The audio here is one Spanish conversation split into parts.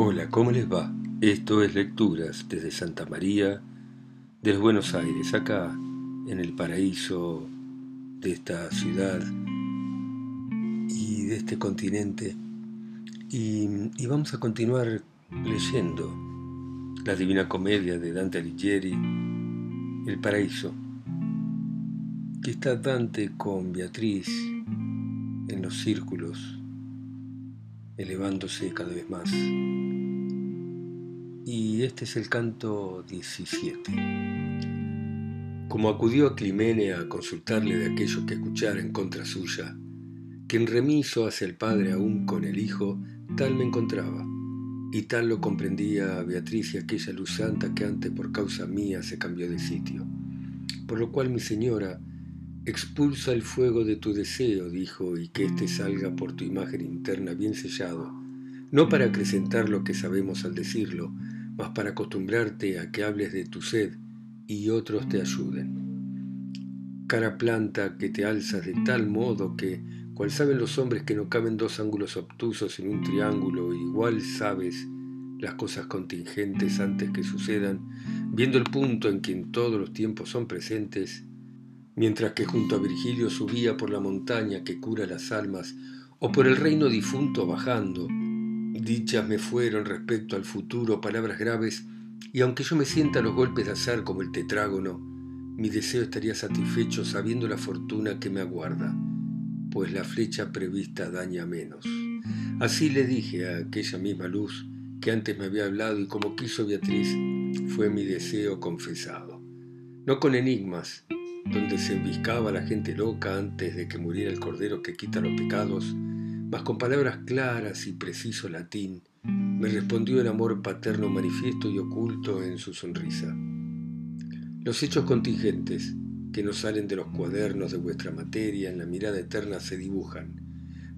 Hola, ¿cómo les va? Esto es Lecturas desde Santa María, desde Buenos Aires, acá en el paraíso de esta ciudad y de este continente. Y, y vamos a continuar leyendo la Divina Comedia de Dante Alighieri, El Paraíso, que está Dante con Beatriz en los círculos elevándose cada vez más. Y este es el canto 17. Como acudió a Climene a consultarle de aquello que escuchara en contra suya, que en remiso hacia el padre aún con el hijo, tal me encontraba, y tal lo comprendía Beatriz y aquella luz santa que antes por causa mía se cambió de sitio. Por lo cual mi señora, Expulsa el fuego de tu deseo, dijo, y que éste salga por tu imagen interna bien sellado, no para acrecentar lo que sabemos al decirlo, mas para acostumbrarte a que hables de tu sed y otros te ayuden. Cara planta que te alzas de tal modo que, cual saben los hombres que no caben dos ángulos obtusos en un triángulo, igual sabes las cosas contingentes antes que sucedan, viendo el punto en que en todos los tiempos son presentes, mientras que junto a Virgilio subía por la montaña que cura las almas, o por el reino difunto bajando. Dichas me fueron respecto al futuro palabras graves, y aunque yo me sienta los golpes de azar como el tetrágono, mi deseo estaría satisfecho sabiendo la fortuna que me aguarda, pues la flecha prevista daña menos. Así le dije a aquella misma luz que antes me había hablado y como quiso Beatriz, fue mi deseo confesado. No con enigmas, donde se embiscaba la gente loca antes de que muriera el cordero que quita los pecados, mas con palabras claras y preciso latín, me respondió el amor paterno manifiesto y oculto en su sonrisa. Los hechos contingentes que no salen de los cuadernos de vuestra materia en la mirada eterna se dibujan,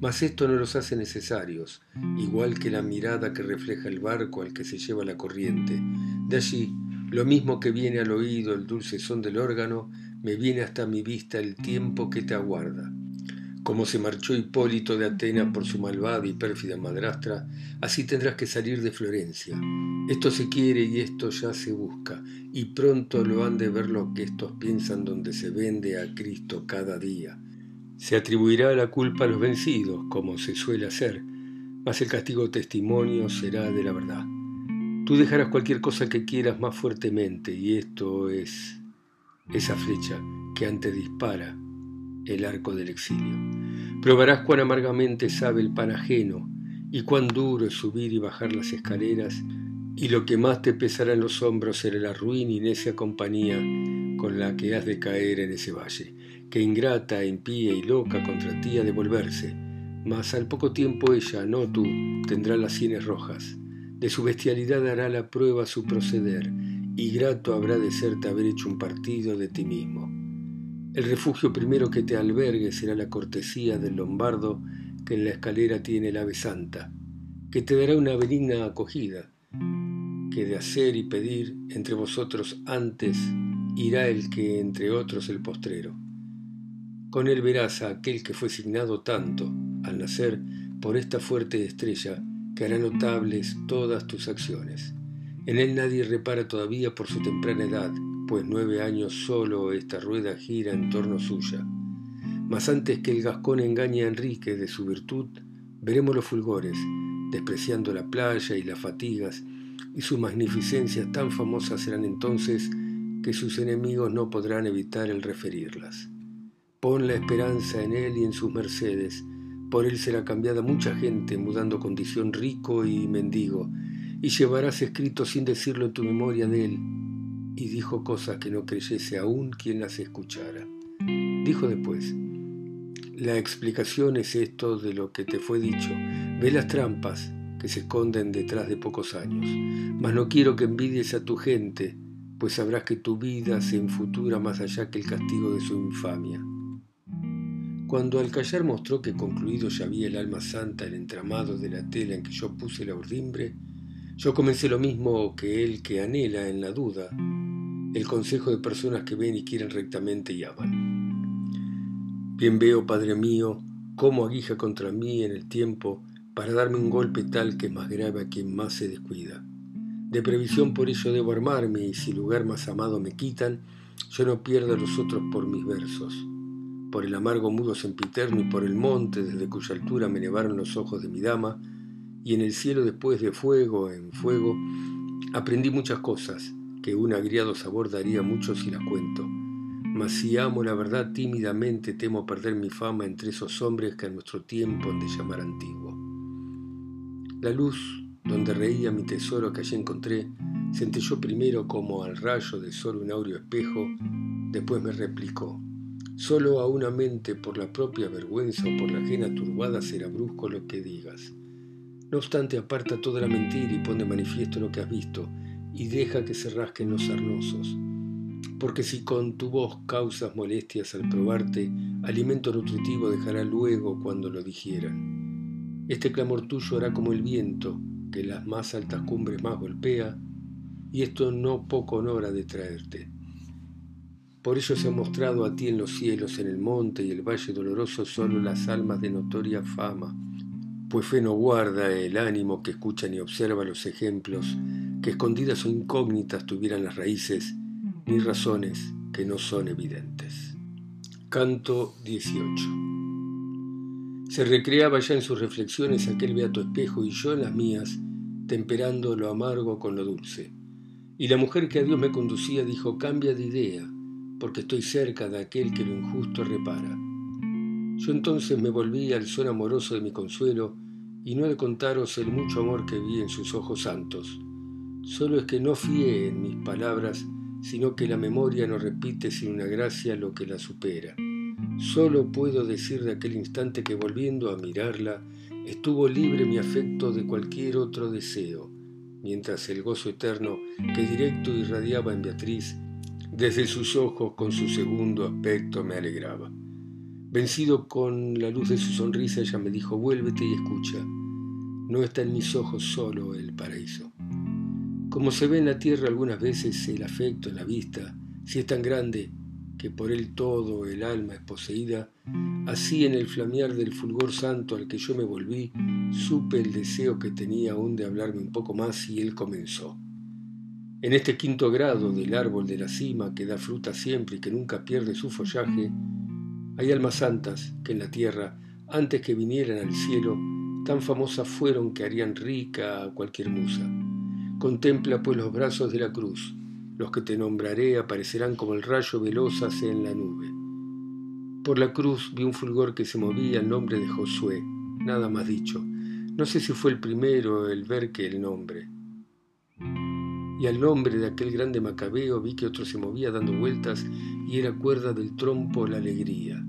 mas esto no los hace necesarios, igual que la mirada que refleja el barco al que se lleva la corriente. De allí, lo mismo que viene al oído el dulce son del órgano, me viene hasta mi vista el tiempo que te aguarda. Como se marchó Hipólito de Atenas por su malvada y pérfida madrastra, así tendrás que salir de Florencia. Esto se quiere y esto ya se busca, y pronto lo han de ver lo que estos piensan donde se vende a Cristo cada día. Se atribuirá la culpa a los vencidos, como se suele hacer, mas el castigo testimonio será de la verdad. Tú dejarás cualquier cosa que quieras más fuertemente, y esto es esa flecha que antes dispara el arco del exilio. Probarás cuán amargamente sabe el pan ajeno y cuán duro es subir y bajar las escaleras, y lo que más te pesará en los hombros será la ruina y necia compañía con la que has de caer en ese valle, que ingrata, impía y loca contra ti ha de volverse, mas al poco tiempo ella, no tú, tendrá las sienes rojas. De su bestialidad hará la prueba su proceder, y grato habrá de serte haber hecho un partido de ti mismo. El refugio primero que te albergue será la cortesía del lombardo que en la escalera tiene el ave santa, que te dará una benigna acogida, que de hacer y pedir entre vosotros antes irá el que entre otros el postrero. Con él verás a aquel que fue signado tanto, al nacer, por esta fuerte estrella, que hará notables todas tus acciones. En él nadie repara todavía por su temprana edad, pues nueve años solo esta rueda gira en torno suya. Mas antes que el gascón engañe a Enrique de su virtud, veremos los fulgores, despreciando la playa y las fatigas, y sus magnificencias tan famosas serán entonces que sus enemigos no podrán evitar el referirlas. Pon la esperanza en él y en sus mercedes, por él será cambiada mucha gente, mudando condición rico y mendigo, y llevarás escrito sin decirlo en tu memoria de él. Y dijo cosas que no creyese aún quien las escuchara. Dijo después, la explicación es esto de lo que te fue dicho. Ve las trampas que se esconden detrás de pocos años. Mas no quiero que envidies a tu gente, pues sabrás que tu vida se enfutura más allá que el castigo de su infamia. Cuando al callar mostró que concluido ya había el alma santa el entramado de la tela en que yo puse la urdimbre, yo comencé lo mismo que él que anhela en la duda el consejo de personas que ven y quieren rectamente y aman. Bien veo, Padre mío, cómo aguija contra mí en el tiempo para darme un golpe tal que es más grave a quien más se descuida. De previsión por ello debo armarme y si lugar más amado me quitan, yo no pierdo a los otros por mis versos, por el amargo mudo sempiterno y por el monte desde cuya altura me nevaron los ojos de mi dama, y en el cielo después de fuego en fuego, aprendí muchas cosas que un agriado sabor daría mucho si las cuento. Mas si amo la verdad tímidamente temo perder mi fama entre esos hombres que a nuestro tiempo han de llamar antiguo. La luz donde reía mi tesoro que allí encontré, yo primero como al rayo de sol un aureo espejo, después me replicó, solo a una mente por la propia vergüenza o por la ajena turbada será brusco lo que digas. No obstante, aparta toda la mentira y pon de manifiesto lo que has visto, y deja que se rasquen los sarnosos. Porque si con tu voz causas molestias al probarte, alimento nutritivo dejará luego cuando lo digieran. Este clamor tuyo hará como el viento, que las más altas cumbres más golpea, y esto no poco honor de traerte. Por ello se ha mostrado a ti en los cielos, en el monte y el valle doloroso solo las almas de notoria fama, pues fe no guarda el ánimo que escucha ni observa los ejemplos, que escondidas o incógnitas tuvieran las raíces, ni razones que no son evidentes. Canto 18 se recreaba ya en sus reflexiones aquel beato espejo y yo en las mías, temperando lo amargo con lo dulce. Y la mujer que a Dios me conducía dijo, cambia de idea, porque estoy cerca de aquel que lo injusto repara. Yo entonces me volví al sol amoroso de mi consuelo, y no he de contaros el mucho amor que vi en sus ojos santos. Solo es que no fié en mis palabras, sino que la memoria no repite sin una gracia lo que la supera. Solo puedo decir de aquel instante que volviendo a mirarla, estuvo libre mi afecto de cualquier otro deseo, mientras el gozo eterno que directo irradiaba en Beatriz, desde sus ojos con su segundo aspecto me alegraba. Vencido con la luz de su sonrisa, ella me dijo, vuélvete y escucha, no está en mis ojos solo el paraíso. Como se ve en la tierra algunas veces el afecto en la vista, si es tan grande, que por él todo el alma es poseída, así en el flamear del fulgor santo al que yo me volví, supe el deseo que tenía aún de hablarme un poco más y él comenzó. En este quinto grado del árbol de la cima que da fruta siempre y que nunca pierde su follaje, hay almas santas que en la tierra, antes que vinieran al cielo, tan famosas fueron que harían rica a cualquier musa. Contempla pues los brazos de la cruz, los que te nombraré aparecerán como el rayo veloz hace en la nube. Por la cruz vi un fulgor que se movía el nombre de Josué, nada más dicho. No sé si fue el primero el ver que el nombre. Y al nombre de aquel grande macabeo vi que otro se movía dando vueltas y era cuerda del trompo la alegría.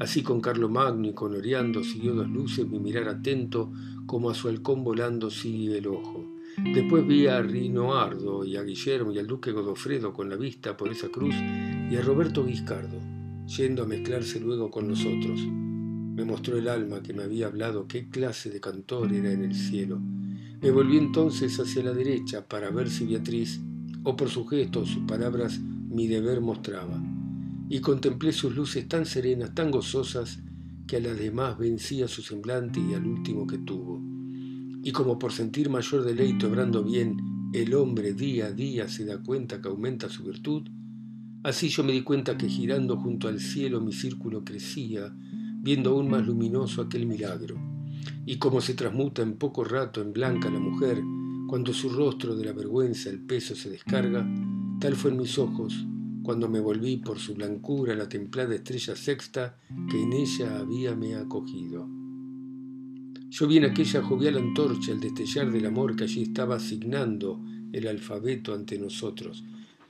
Así con Carlo Magno y con Oriando siguió dos luces mi mirar atento como a su halcón volando sigue el ojo. Después vi a Rinoardo y a Guillermo y al duque Godofredo con la vista por esa cruz y a Roberto Guiscardo, yendo a mezclarse luego con nosotros. Me mostró el alma que me había hablado qué clase de cantor era en el cielo. Me volví entonces hacia la derecha para ver si Beatriz, o por sus gestos o sus palabras, mi deber mostraba. Y contemplé sus luces tan serenas, tan gozosas, que a las demás vencía su semblante y al último que tuvo y como por sentir mayor deleite obrando bien, el hombre día a día se da cuenta que aumenta su virtud, así yo me di cuenta que girando junto al cielo mi círculo crecía, viendo aún más luminoso aquel milagro, y como se transmuta en poco rato en blanca la mujer, cuando su rostro de la vergüenza el peso se descarga, tal fue en mis ojos, cuando me volví por su blancura la templada estrella sexta que en ella habíame acogido. Yo vi en aquella jovial antorcha el destellar del amor que allí estaba asignando el alfabeto ante nosotros,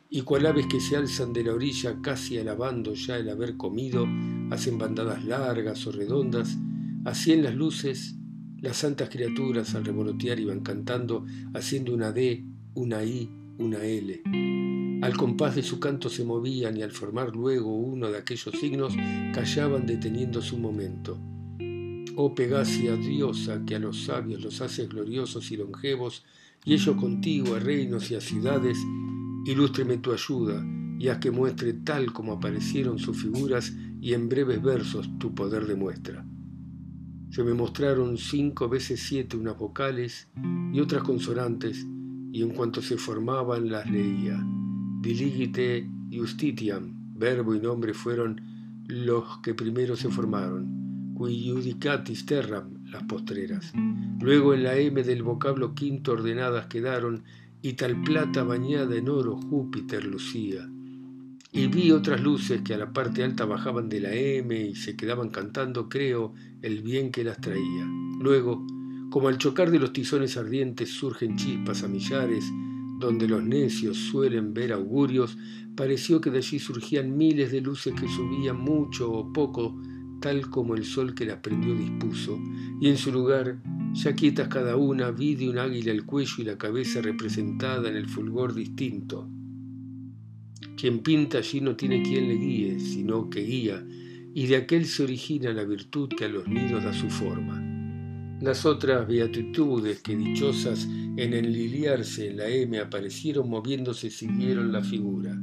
y cual aves que se alzan de la orilla casi alabando ya el haber comido, hacen bandadas largas o redondas, así en las luces las santas criaturas al revolotear iban cantando, haciendo una D, una I, una L. Al compás de su canto se movían y al formar luego uno de aquellos signos callaban deteniéndose un momento Oh Pegasia, diosa, que a los sabios los haces gloriosos y longevos, y ellos contigo a reinos y a ciudades, ilústreme tu ayuda, y haz que muestre tal como aparecieron sus figuras, y en breves versos tu poder demuestra. Se me mostraron cinco veces siete unas vocales y otras consonantes, y en cuanto se formaban las leía. Diligite justitiam, verbo y nombre fueron los que primero se formaron, qui judicatis terram, las postreras. Luego en la M del vocablo quinto ordenadas quedaron, y tal plata bañada en oro Júpiter lucía y vi otras luces que a la parte alta bajaban de la M y se quedaban cantando, creo, el bien que las traía. Luego, como al chocar de los tizones ardientes surgen chispas a millares, donde los necios suelen ver augurios, pareció que de allí surgían miles de luces que subían mucho o poco, tal como el sol que las prendió dispuso, y en su lugar, ya quietas cada una, vi de un águila el cuello y la cabeza representada en el fulgor distinto. Quien pinta allí no tiene quien le guíe, sino que guía, y de aquel se origina la virtud que a los nidos da su forma. Las otras beatitudes que dichosas en enliliarse en la M aparecieron moviéndose siguieron la figura.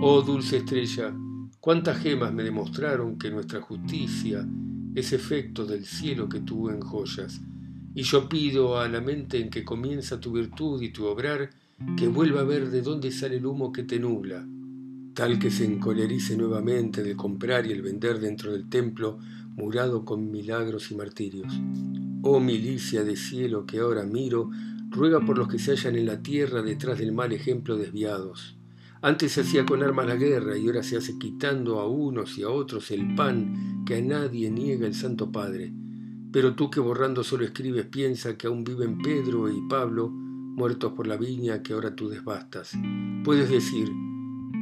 Oh dulce estrella, cuántas gemas me demostraron que nuestra justicia es efecto del cielo que tuvo en joyas. Y yo pido a la mente en que comienza tu virtud y tu obrar, que vuelva a ver de dónde sale el humo que te nubla, tal que se encolerice nuevamente del comprar y el vender dentro del templo murado con milagros y martirios. Oh milicia de cielo que ahora miro, ruega por los que se hallan en la tierra detrás del mal ejemplo desviados. Antes se hacía con armas la guerra y ahora se hace quitando a unos y a otros el pan que a nadie niega el Santo Padre. Pero tú que borrando solo escribes piensa que aún viven Pedro y Pablo, muertos por la viña que ahora tú desbastas. Puedes decir,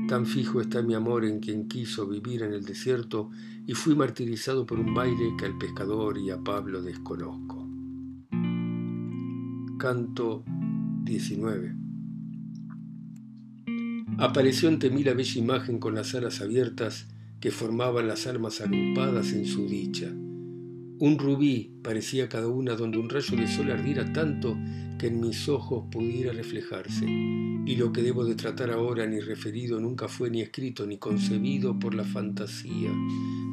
tan fijo está mi amor en quien quiso vivir en el desierto y fui martirizado por un baile que al pescador y a Pablo desconozco. Canto 19 Apareció ante mí la bella imagen con las alas abiertas que formaban las almas agrupadas en su dicha. Un rubí parecía cada una donde un rayo de sol ardiera tanto que en mis ojos pudiera reflejarse. Y lo que debo de tratar ahora ni referido nunca fue ni escrito ni concebido por la fantasía,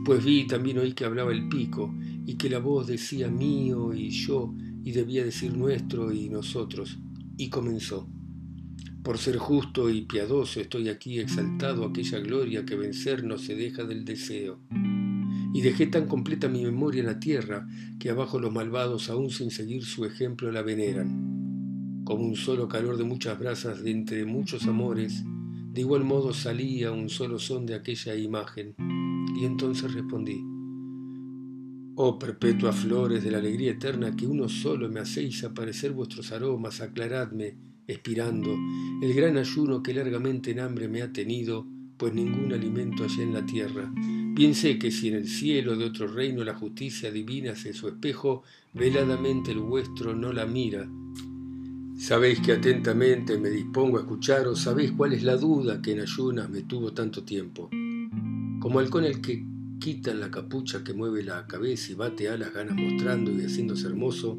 pues vi y también oí que hablaba el pico y que la voz decía mío y yo y debía decir nuestro y nosotros. Y comenzó. Por ser justo y piadoso estoy aquí exaltado aquella gloria que vencer no se deja del deseo y dejé tan completa mi memoria en la tierra que abajo los malvados, aún sin seguir su ejemplo, la veneran. Como un solo calor de muchas brasas de entre muchos amores, de igual modo salía un solo son de aquella imagen. Y entonces respondí, Oh perpetuas flores de la alegría eterna, que uno solo me hacéis aparecer vuestros aromas, aclaradme, expirando, el gran ayuno que largamente en hambre me ha tenido, pues ningún alimento hay en la tierra, Piense que si en el cielo de otro reino la justicia divina hace su espejo, veladamente el vuestro no la mira. Sabéis que atentamente me dispongo a escucharos, sabéis cuál es la duda que en ayunas me tuvo tanto tiempo. Como halcón el que quitan la capucha que mueve la cabeza y bate a las ganas mostrando y haciéndose hermoso,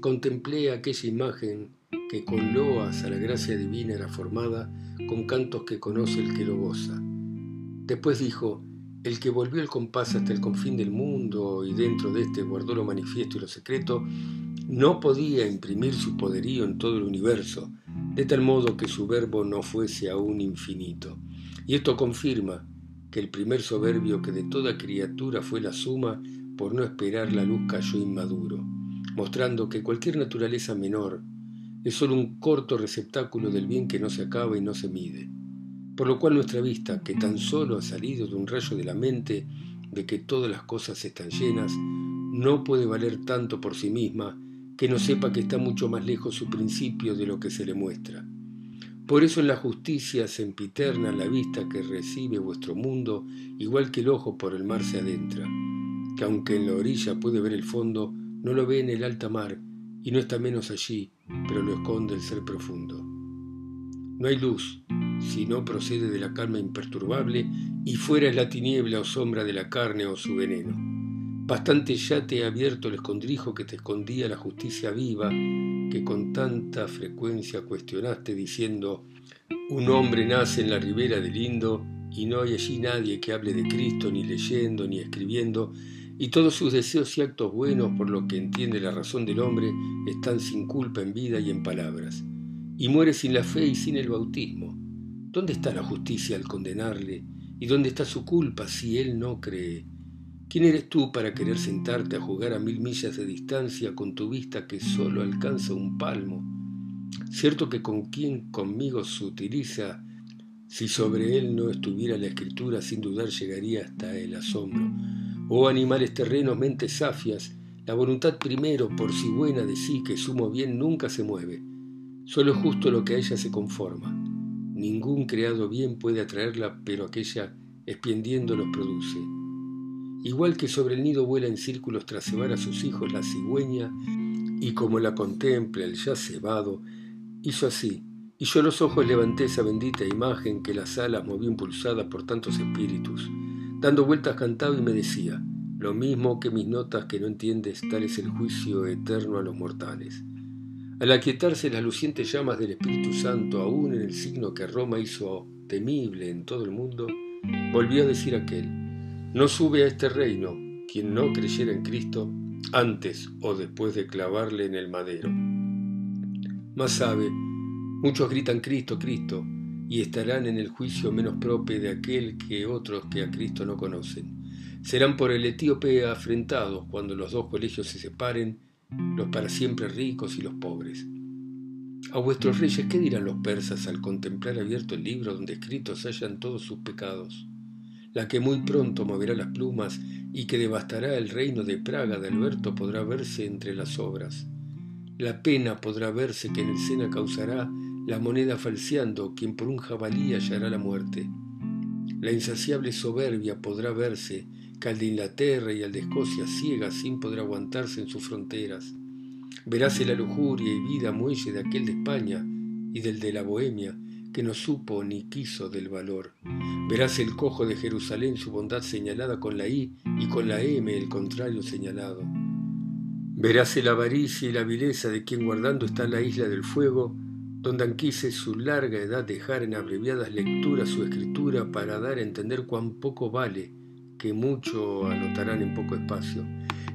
contemplé aquella imagen que con loas a la gracia divina era formada, con cantos que conoce el que lo goza. Después dijo, el que volvió el compás hasta el confín del mundo y dentro de éste guardó lo manifiesto y lo secreto, no podía imprimir su poderío en todo el universo, de tal modo que su verbo no fuese aún infinito. Y esto confirma que el primer soberbio que de toda criatura fue la suma, por no esperar la luz cayó inmaduro, mostrando que cualquier naturaleza menor es sólo un corto receptáculo del bien que no se acaba y no se mide por lo cual nuestra vista, que tan solo ha salido de un rayo de la mente de que todas las cosas están llenas, no puede valer tanto por sí misma que no sepa que está mucho más lejos su principio de lo que se le muestra. Por eso en la justicia sempiterna la vista que recibe vuestro mundo, igual que el ojo por el mar se adentra, que aunque en la orilla puede ver el fondo, no lo ve en el alta mar, y no está menos allí, pero lo esconde el ser profundo. No hay luz, si no procede de la calma imperturbable, y fuera es la tiniebla o sombra de la carne o su veneno. Bastante ya te he abierto el escondrijo que te escondía la justicia viva, que con tanta frecuencia cuestionaste diciendo, un hombre nace en la ribera del Indo y no hay allí nadie que hable de Cristo ni leyendo ni escribiendo, y todos sus deseos y actos buenos, por lo que entiende la razón del hombre, están sin culpa en vida y en palabras. Y muere sin la fe y sin el bautismo. ¿Dónde está la justicia al condenarle? ¿Y dónde está su culpa si él no cree? ¿Quién eres tú para querer sentarte a jugar a mil millas de distancia con tu vista que solo alcanza un palmo? Cierto que con quien conmigo se utiliza, si sobre él no estuviera la escritura, sin dudar llegaría hasta el asombro. Oh animales terrenos, mentes safias, la voluntad primero, por si buena de sí que sumo bien, nunca se mueve. Solo es justo lo que a ella se conforma. Ningún creado bien puede atraerla, pero aquella, expiendiendo, los produce. Igual que sobre el nido vuela en círculos tras cebar a sus hijos la cigüeña, y como la contempla el ya cebado, hizo así, y yo los ojos levanté esa bendita imagen que las alas movió impulsada por tantos espíritus. Dando vueltas cantaba y me decía, lo mismo que mis notas que no entiendes, tal es el juicio eterno a los mortales. Al aquietarse las lucientes llamas del Espíritu Santo, aún en el signo que Roma hizo temible en todo el mundo, volvió a decir aquel, no sube a este reino quien no creyera en Cristo antes o después de clavarle en el madero. Más sabe, muchos gritan Cristo, Cristo, y estarán en el juicio menos propio de aquel que otros que a Cristo no conocen. Serán por el etíope afrentados cuando los dos colegios se separen los para siempre ricos y los pobres. A vuestros reyes, ¿qué dirán los persas al contemplar abierto el libro donde escritos hayan todos sus pecados? La que muy pronto moverá las plumas y que devastará el reino de Praga de Alberto podrá verse entre las obras. La pena podrá verse que en el Sena causará la moneda falseando quien por un jabalí hallará la muerte. La insaciable soberbia podrá verse que al de Inglaterra y al de Escocia ciega sin poder aguantarse en sus fronteras. Veráse la lujuria y vida muelle de aquel de España y del de la Bohemia, que no supo ni quiso del valor. Veráse el cojo de Jerusalén su bondad señalada con la I y con la M el contrario señalado. Veráse la avaricia y la vileza de quien guardando está la isla del fuego, donde anquise su larga edad dejar en abreviadas lecturas su escritura para dar a entender cuán poco vale que mucho anotarán en poco espacio.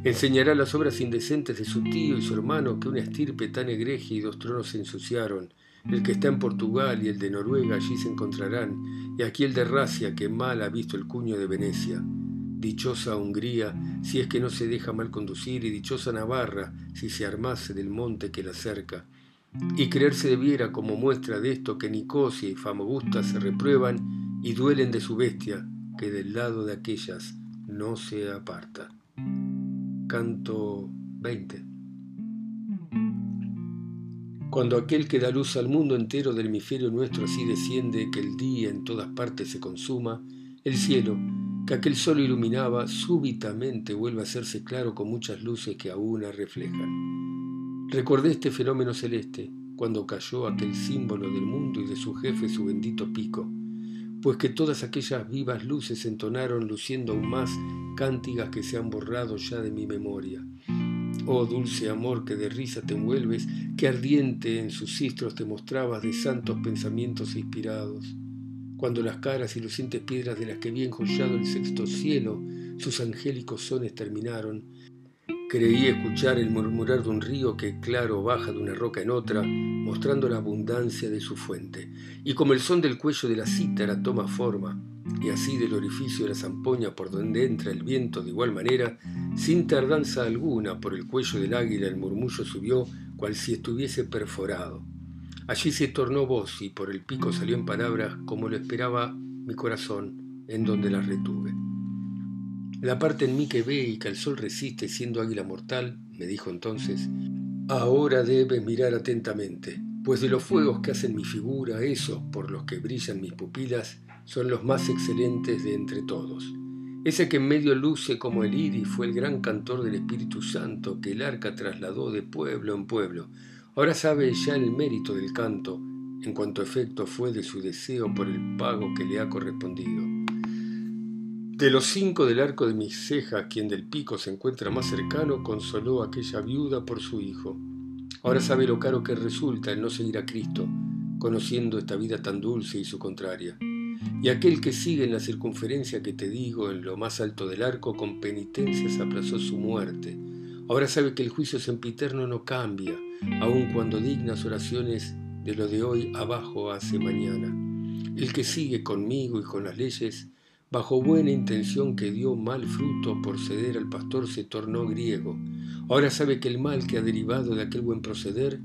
Enseñará las obras indecentes de su tío y su hermano que una estirpe tan egregia y dos tronos ensuciaron. El que está en Portugal y el de Noruega allí se encontrarán, y aquí el de Racia que mal ha visto el cuño de Venecia. Dichosa Hungría, si es que no se deja mal conducir, y dichosa Navarra, si se armase del monte que la cerca. Y creerse debiera como muestra de esto que Nicosia y Famagusta se reprueban y duelen de su bestia, que del lado de aquellas no se aparta. Canto 20. Cuando aquel que da luz al mundo entero del hemisferio nuestro así desciende que el día en todas partes se consuma, el cielo, que aquel sol iluminaba, súbitamente vuelve a hacerse claro con muchas luces que aún reflejan. Recordé este fenómeno celeste, cuando cayó aquel símbolo del mundo y de su jefe su bendito pico, pues que todas aquellas vivas luces entonaron luciendo aún más cántigas que se han borrado ya de mi memoria. Oh dulce amor que de risa te envuelves, que ardiente en sus cistros te mostrabas de santos pensamientos inspirados. Cuando las caras y lucientes piedras de las que vi enjollado el sexto cielo, sus angélicos sones terminaron, Creí escuchar el murmurar de un río que claro baja de una roca en otra, mostrando la abundancia de su fuente. Y como el son del cuello de la cítara toma forma, y así del orificio de la zampoña por donde entra el viento de igual manera, sin tardanza alguna por el cuello del águila el murmullo subió, cual si estuviese perforado. Allí se tornó voz y por el pico salió en palabras como lo esperaba mi corazón, en donde las retuve. La parte en mí que ve y que al sol resiste siendo águila mortal, me dijo entonces, ahora debes mirar atentamente, pues de los fuegos que hacen mi figura, esos por los que brillan mis pupilas, son los más excelentes de entre todos. Ese que en medio luce como el iris fue el gran cantor del Espíritu Santo que el arca trasladó de pueblo en pueblo. Ahora sabe ya el mérito del canto, en cuanto efecto fue de su deseo por el pago que le ha correspondido. De los cinco del arco de mis cejas, quien del pico se encuentra más cercano, consoló a aquella viuda por su hijo. Ahora sabe lo caro que resulta el no seguir a Cristo, conociendo esta vida tan dulce y su contraria. Y aquel que sigue en la circunferencia que te digo, en lo más alto del arco, con penitencias aplazó su muerte. Ahora sabe que el juicio sempiterno no cambia, aun cuando dignas oraciones de lo de hoy abajo hace mañana. El que sigue conmigo y con las leyes, bajo buena intención que dio mal fruto por ceder al pastor, se tornó griego. Ahora sabe que el mal que ha derivado de aquel buen proceder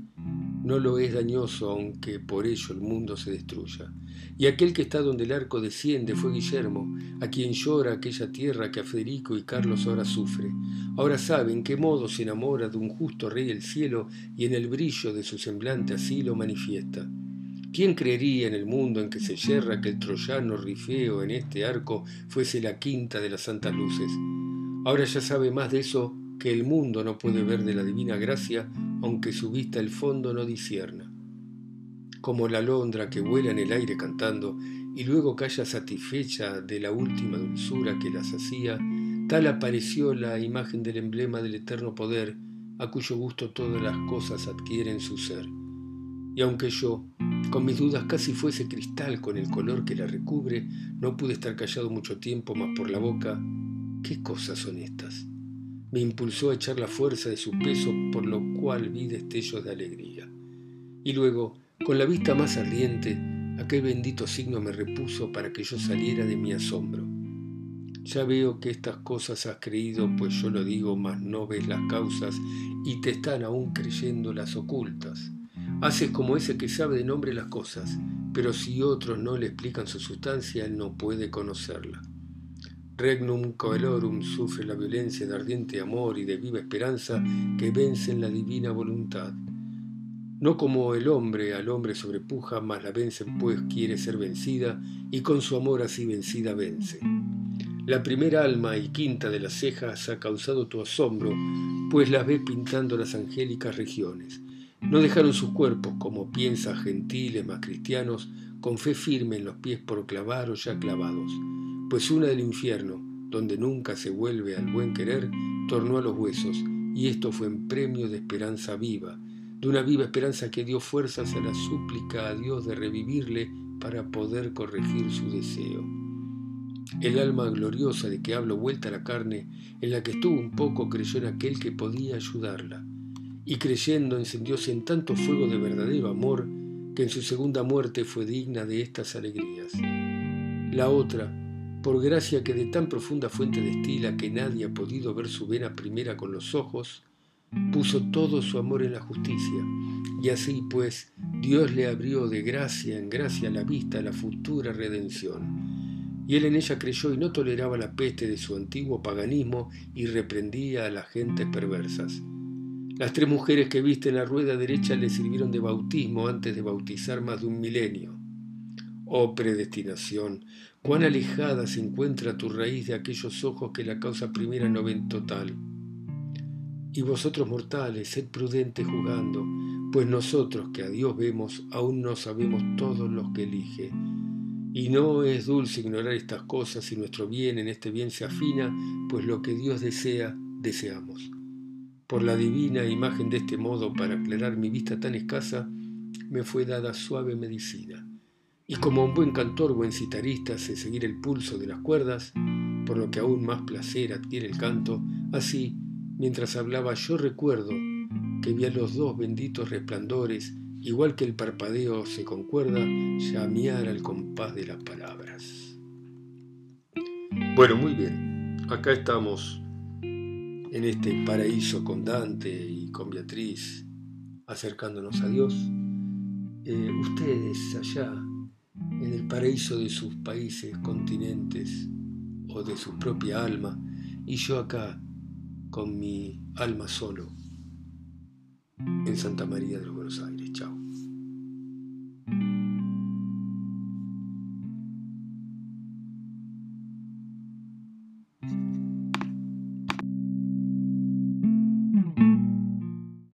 no lo es dañoso aunque por ello el mundo se destruya. Y aquel que está donde el arco desciende fue Guillermo, a quien llora aquella tierra que a Federico y Carlos ahora sufre. Ahora sabe en qué modo se enamora de un justo rey del cielo y en el brillo de su semblante así lo manifiesta. ¿Quién creería en el mundo en que se yerra que el troyano rifeo en este arco fuese la quinta de las santas luces? Ahora ya sabe más de eso que el mundo no puede ver de la divina gracia, aunque su vista el fondo no disierna como la alondra que vuela en el aire cantando y luego calla satisfecha de la última dulzura que las hacía, tal apareció la imagen del emblema del eterno poder, a cuyo gusto todas las cosas adquieren su ser. Y aunque yo, con mis dudas casi fuese cristal con el color que la recubre, no pude estar callado mucho tiempo más por la boca, ¿qué cosas son estas? Me impulsó a echar la fuerza de su peso, por lo cual vi destellos de alegría. Y luego, con la vista más ardiente, aquel bendito signo me repuso para que yo saliera de mi asombro. Ya veo que estas cosas has creído, pues yo lo digo, mas no ves las causas y te están aún creyendo las ocultas. Haces como ese que sabe de nombre las cosas, pero si otros no le explican su sustancia, él no puede conocerla. Regnum coelorum sufre la violencia de ardiente amor y de viva esperanza que vencen la divina voluntad. No como el hombre al hombre sobrepuja, mas la vence pues quiere ser vencida, y con su amor así vencida vence. La primera alma y quinta de las cejas ha causado tu asombro, pues las ves pintando las angélicas regiones. No dejaron sus cuerpos, como piensas gentiles más cristianos, con fe firme en los pies por clavar ya clavados, pues una del infierno, donde nunca se vuelve al buen querer, tornó a los huesos, y esto fue en premio de esperanza viva, de una viva esperanza que dio fuerzas a la súplica a Dios de revivirle para poder corregir su deseo. El alma gloriosa de que hablo vuelta a la carne, en la que estuvo un poco, creyó en aquel que podía ayudarla, y creyendo encendióse en tanto fuego de verdadero amor que en su segunda muerte fue digna de estas alegrías. La otra, por gracia que de tan profunda fuente destila que nadie ha podido ver su vena primera con los ojos, puso todo su amor en la justicia, y así pues Dios le abrió de gracia en gracia la vista a la futura redención. Y él en ella creyó y no toleraba la peste de su antiguo paganismo y reprendía a las gentes perversas. Las tres mujeres que viste en la rueda derecha le sirvieron de bautismo antes de bautizar más de un milenio. Oh predestinación, cuán alejada se encuentra tu raíz de aquellos ojos que la causa primera no ven total. Y vosotros mortales, sed prudentes jugando, pues nosotros que a Dios vemos aún no sabemos todos los que elige. Y no es dulce ignorar estas cosas y nuestro bien en este bien se afina, pues lo que Dios desea, deseamos. Por la divina imagen de este modo, para aclarar mi vista tan escasa, me fue dada suave medicina. Y como un buen cantor, buen citarista, sé seguir el pulso de las cuerdas, por lo que aún más placer adquiere el canto, así Mientras hablaba yo recuerdo que vi a los dos benditos resplandores, igual que el parpadeo se concuerda, llamear al compás de las palabras. Bueno, muy bien. Acá estamos en este paraíso con Dante y con Beatriz, acercándonos a Dios. Eh, ustedes allá, en el paraíso de sus países, continentes o de su propia alma, y yo acá con mi alma solo en Santa María de los Buenos Aires.